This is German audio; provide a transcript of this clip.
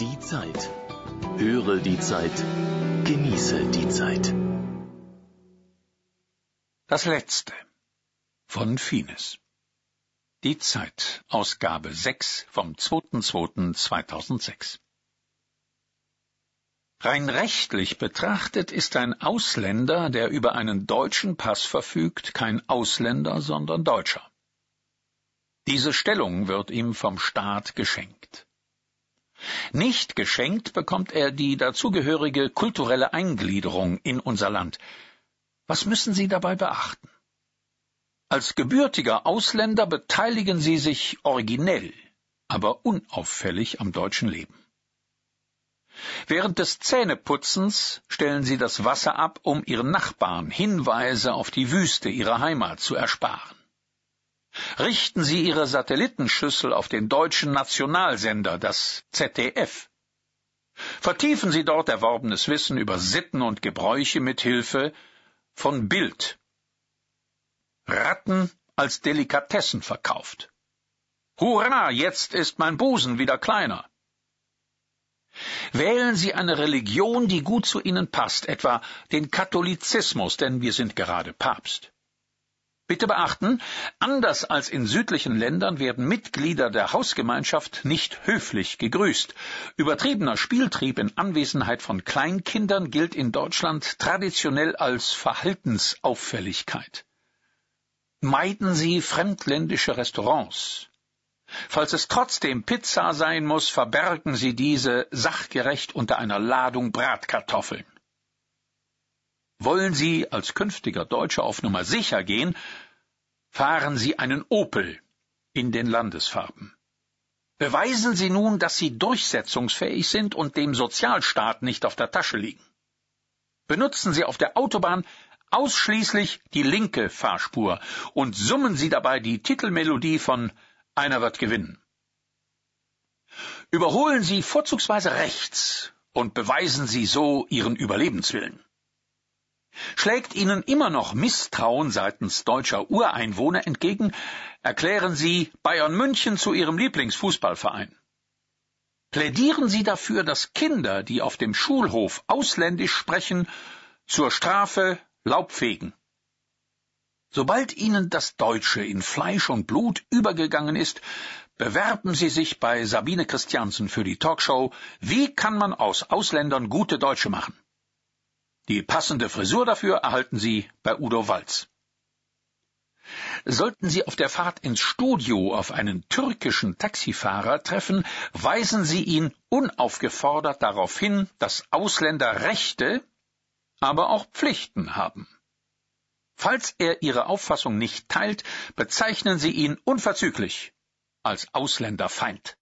Die Zeit. Höre die Zeit. Genieße die Zeit. Das letzte von Fines. Die Zeit, Ausgabe 6 vom 2.2.2006. Rein rechtlich betrachtet ist ein Ausländer, der über einen deutschen Pass verfügt, kein Ausländer, sondern Deutscher. Diese Stellung wird ihm vom Staat geschenkt. Nicht geschenkt bekommt er die dazugehörige kulturelle Eingliederung in unser Land. Was müssen Sie dabei beachten? Als gebürtiger Ausländer beteiligen Sie sich originell, aber unauffällig am deutschen Leben. Während des Zähneputzens stellen Sie das Wasser ab, um Ihren Nachbarn Hinweise auf die Wüste ihrer Heimat zu ersparen. Richten Sie Ihre Satellitenschüssel auf den deutschen Nationalsender, das ZDF. Vertiefen Sie dort erworbenes Wissen über Sitten und Gebräuche mit Hilfe von Bild. Ratten als Delikatessen verkauft. Hurra, jetzt ist mein Busen wieder kleiner. Wählen Sie eine Religion, die gut zu Ihnen passt, etwa den Katholizismus, denn wir sind gerade Papst. Bitte beachten, anders als in südlichen Ländern werden Mitglieder der Hausgemeinschaft nicht höflich gegrüßt. Übertriebener Spieltrieb in Anwesenheit von Kleinkindern gilt in Deutschland traditionell als Verhaltensauffälligkeit. Meiden Sie fremdländische Restaurants. Falls es trotzdem Pizza sein muss, verbergen Sie diese sachgerecht unter einer Ladung Bratkartoffeln. Wollen Sie als künftiger Deutscher auf Nummer sicher gehen, fahren Sie einen Opel in den Landesfarben. Beweisen Sie nun, dass Sie durchsetzungsfähig sind und dem Sozialstaat nicht auf der Tasche liegen. Benutzen Sie auf der Autobahn ausschließlich die linke Fahrspur und summen Sie dabei die Titelmelodie von Einer wird gewinnen. Überholen Sie vorzugsweise rechts und beweisen Sie so Ihren Überlebenswillen. Schlägt Ihnen immer noch Misstrauen seitens deutscher Ureinwohner entgegen, erklären Sie Bayern München zu Ihrem Lieblingsfußballverein. Plädieren Sie dafür, dass Kinder, die auf dem Schulhof ausländisch sprechen, zur Strafe Laub fegen. Sobald Ihnen das Deutsche in Fleisch und Blut übergegangen ist, bewerben Sie sich bei Sabine Christiansen für die Talkshow Wie kann man aus Ausländern gute Deutsche machen? Die passende Frisur dafür erhalten Sie bei Udo Walz. Sollten Sie auf der Fahrt ins Studio auf einen türkischen Taxifahrer treffen, weisen Sie ihn unaufgefordert darauf hin, dass Ausländer Rechte, aber auch Pflichten haben. Falls er Ihre Auffassung nicht teilt, bezeichnen Sie ihn unverzüglich als Ausländerfeind.